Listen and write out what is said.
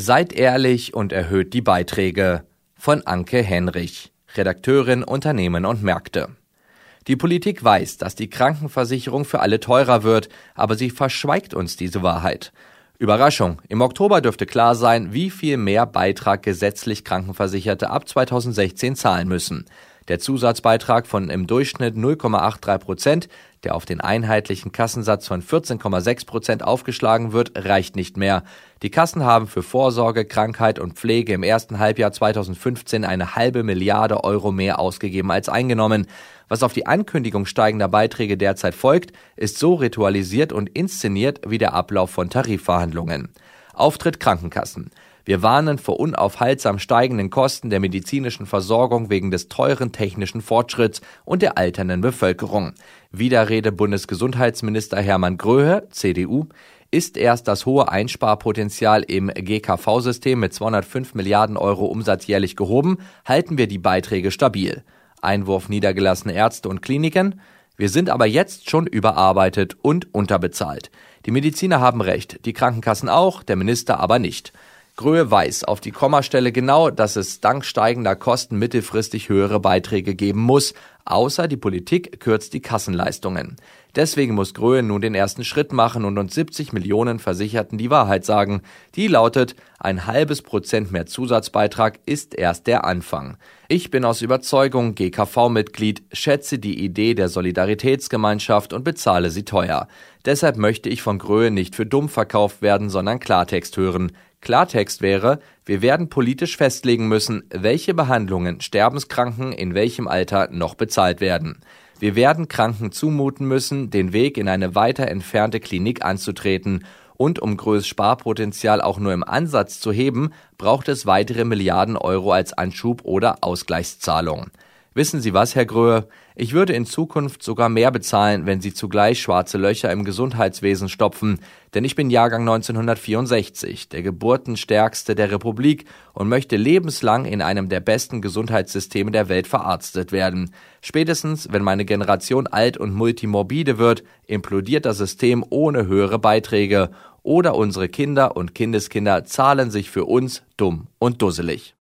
Seid ehrlich und erhöht die Beiträge von Anke Henrich, Redakteurin Unternehmen und Märkte. Die Politik weiß, dass die Krankenversicherung für alle teurer wird, aber sie verschweigt uns diese Wahrheit. Überraschung, im Oktober dürfte klar sein, wie viel mehr Beitrag gesetzlich Krankenversicherte ab 2016 zahlen müssen. Der Zusatzbeitrag von im Durchschnitt 0,83 Prozent, der auf den einheitlichen Kassensatz von 14,6 Prozent aufgeschlagen wird, reicht nicht mehr. Die Kassen haben für Vorsorge, Krankheit und Pflege im ersten Halbjahr 2015 eine halbe Milliarde Euro mehr ausgegeben als eingenommen. Was auf die Ankündigung steigender Beiträge derzeit folgt, ist so ritualisiert und inszeniert wie der Ablauf von Tarifverhandlungen. Auftritt Krankenkassen. Wir warnen vor unaufhaltsam steigenden Kosten der medizinischen Versorgung wegen des teuren technischen Fortschritts und der alternden Bevölkerung. Widerrede Bundesgesundheitsminister Hermann Gröhe, CDU, ist erst das hohe Einsparpotenzial im GKV-System mit 205 Milliarden Euro Umsatz jährlich gehoben, halten wir die Beiträge stabil. Einwurf niedergelassene Ärzte und Kliniken. Wir sind aber jetzt schon überarbeitet und unterbezahlt. Die Mediziner haben recht, die Krankenkassen auch, der Minister aber nicht. Gröhe weiß auf die Kommastelle genau, dass es dank steigender Kosten mittelfristig höhere Beiträge geben muss, außer die Politik kürzt die Kassenleistungen. Deswegen muss Gröhe nun den ersten Schritt machen und uns 70 Millionen Versicherten die Wahrheit sagen. Die lautet, ein halbes Prozent mehr Zusatzbeitrag ist erst der Anfang. Ich bin aus Überzeugung GKV-Mitglied, schätze die Idee der Solidaritätsgemeinschaft und bezahle sie teuer. Deshalb möchte ich von Gröhe nicht für dumm verkauft werden, sondern Klartext hören. Klartext wäre, wir werden politisch festlegen müssen, welche Behandlungen Sterbenskranken in welchem Alter noch bezahlt werden. Wir werden Kranken zumuten müssen, den Weg in eine weiter entfernte Klinik anzutreten, und um größtes Sparpotenzial auch nur im Ansatz zu heben, braucht es weitere Milliarden Euro als Anschub oder Ausgleichszahlung. Wissen Sie was, Herr Gröhe? Ich würde in Zukunft sogar mehr bezahlen, wenn Sie zugleich schwarze Löcher im Gesundheitswesen stopfen, denn ich bin Jahrgang 1964, der geburtenstärkste der Republik und möchte lebenslang in einem der besten Gesundheitssysteme der Welt verarztet werden. Spätestens, wenn meine Generation alt und multimorbide wird, implodiert das System ohne höhere Beiträge oder unsere Kinder und Kindeskinder zahlen sich für uns dumm und dusselig.